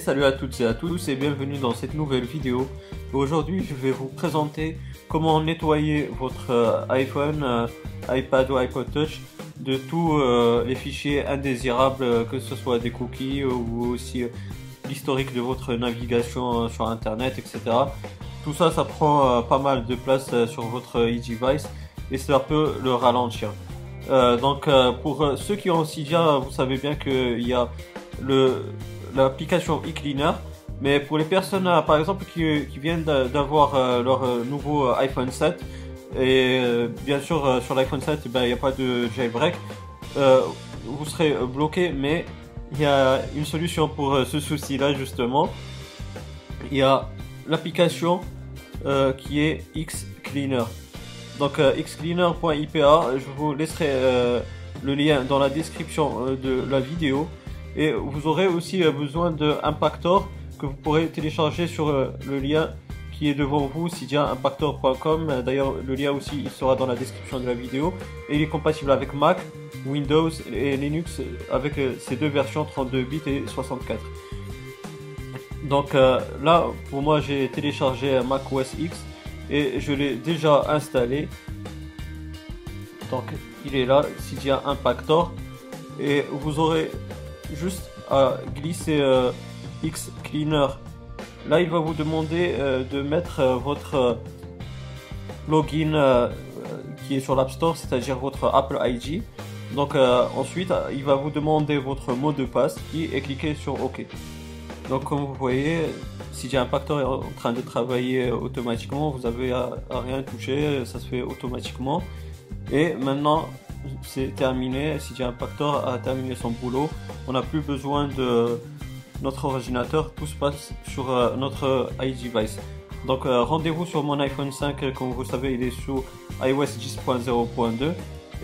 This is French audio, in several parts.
salut à toutes et à tous et bienvenue dans cette nouvelle vidéo. Aujourd'hui je vais vous présenter comment nettoyer votre euh, iPhone, euh, iPad ou iPod Touch de tous euh, les fichiers indésirables, que ce soit des cookies ou aussi l'historique de votre navigation sur internet, etc. Tout ça, ça prend pas mal de place sur votre e-device et ça peut le ralentir. donc pour ceux qui ont Cydia, vous savez bien qu'il y a le l'application eCleaner. Mais pour les personnes, euh, par exemple, qui, viennent d'avoir euh, leur euh, nouveau iPhone 7, et bien sûr sur l'iPhone 7, ben, il n'y a pas de jailbreak, vous serez bloqué, mais il y a une solution pour ce souci-là justement. Il y a l'application qui est Xcleaner. Donc xcleaner.ipa, je vous laisserai le lien dans la description de la vidéo. Et vous aurez aussi euh, besoin d'un Impactor que vous pourrez télécharger sur euh, le lien qui est devant vous, impactor.com. D'ailleurs, le lien aussi il sera dans la description de la vidéo. Et il est compatible avec Mac, Windows et Linux avec euh, ces deux versions 32 bits et 64. Donc là, pour moi, j'ai téléchargé Mac OS X et je l'ai déjà installé. Donc il est là, Cydia Impactor. Et vous aurez juste à glisser euh, X Cleaner. Là, il va vous demander euh, de mettre euh, votre login qui est sur l'App Store, c'est-à-dire votre Apple ID. Donc ensuite, il va vous demander votre mot de passe qui est cliqué sur OK. Donc comme vous voyez, si j'ai un facteur en train de travailler automatiquement, vous avez rien toucher, ça se fait automatiquement. Et maintenant, c'est terminé. CJ Impactor a terminé son boulot. On n'a plus besoin de notre ordinateur. Tout se passe sur euh, notre iDevice. Donc euh, rendez-vous sur mon iPhone 5. Comme vous savez, il est sous iOS 10.0.2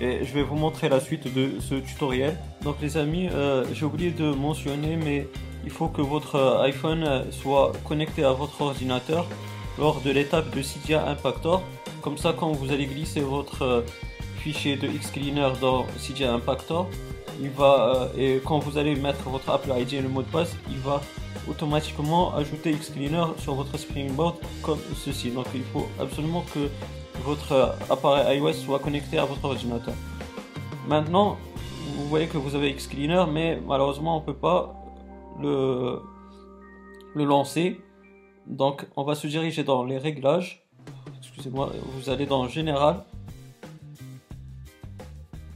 et je vais vous montrer la suite de ce tutoriel. Donc les amis, euh, j'ai oublié de mentionner, mais il faut que votre iPhone soit connecté à votre ordinateur lors de l'étape de Cydia Impactor. Comme ça, quand vous allez glisser votre fichier de Xcleaner dans CJ Impactor, il va, euh, et quand vous allez mettre votre Apple ID et le mot de passe, il va automatiquement ajouter Xcleaner sur votre Springboard comme ceci. Donc il faut absolument que votre appareil iOS soit connecté à votre ordinateur. Maintenant, vous voyez que vous avez Xcleaner, mais malheureusement on peut pas le, le lancer. Donc on va se diriger dans les réglages. Excusez-moi, vous allez dans Général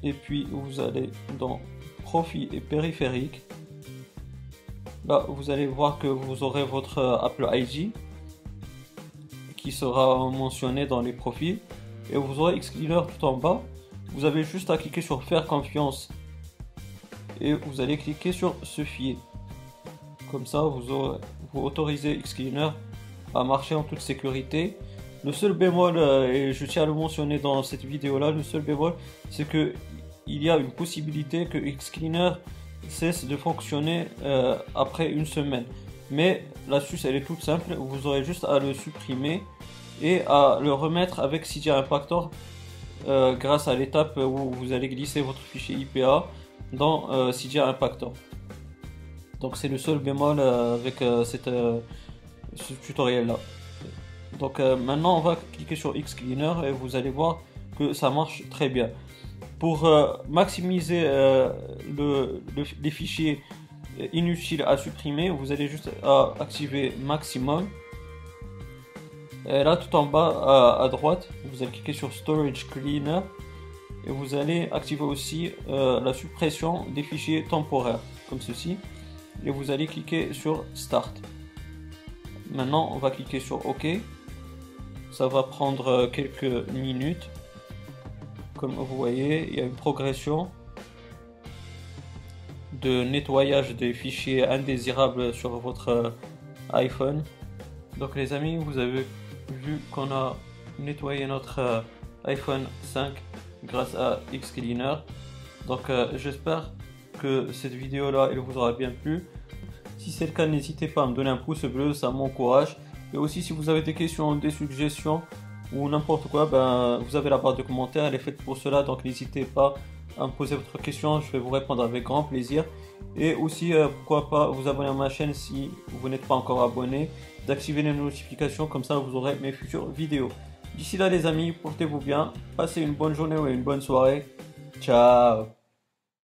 et puis vous allez dans profil et périphérique. Là vous allez voir que vous aurez votre Apple ID qui sera mentionné dans les profils. Et vous aurez Xcleaner tout en bas. Vous avez juste à cliquer sur faire confiance. Et vous allez cliquer sur se fier. Comme ça vous, aurez, vous autorisez Xcleaner à marcher en toute sécurité le seul bémol, euh, et je tiens à le mentionner dans cette vidéo là, le seul bémol, c'est que il y a une possibilité que Xcleaner cesse de fonctionner euh, après une semaine. Mais l'astuce elle est toute simple, vous aurez juste à le supprimer et à le remettre avec CJ Impactor euh, grâce à l'étape où vous allez glisser votre fichier IPA dans euh, Impactor. Donc c'est le seul bémol avec cette, ce tutoriel là. Donc maintenant on va cliquer sur Xcleaner et vous allez voir que ça marche très bien. Pour euh, maximiser euh, le, les fichiers inutiles à supprimer, vous allez juste activer maximum. Et là, tout en bas à, droite, vous allez cliquer sur Storage Cleaner et vous allez activer aussi euh, la suppression des fichiers temporaires, comme ceci. Et vous allez cliquer sur Start. Maintenant, on va cliquer sur OK. Ça va prendre quelques minutes. Comme vous voyez, il y a une progression de nettoyage des fichiers indésirables sur votre euh, iPhone. Donc les amis, vous avez vu qu'on a nettoyé notre euh, iPhone 5 grâce à Xcleaner. Donc euh, j'espère que cette vidéo là elle vous aura bien plu. Si c'est le cas, n'hésitez pas à me donner un pouce bleu, ça m'encourage. Et aussi si vous avez des questions, des suggestions, ou n'importe quoi, ben, vous avez la barre de commentaires, elle est faite pour cela, donc n'hésitez pas à me poser votre question, je vais vous répondre avec grand plaisir. Et aussi, euh, pourquoi pas vous abonner à ma chaîne si vous n'êtes pas encore abonné, d'activer les notifications, comme ça vous aurez mes futures vidéos. D'ici là les amis, portez-vous bien, passez une bonne journée ou une bonne soirée. Ciao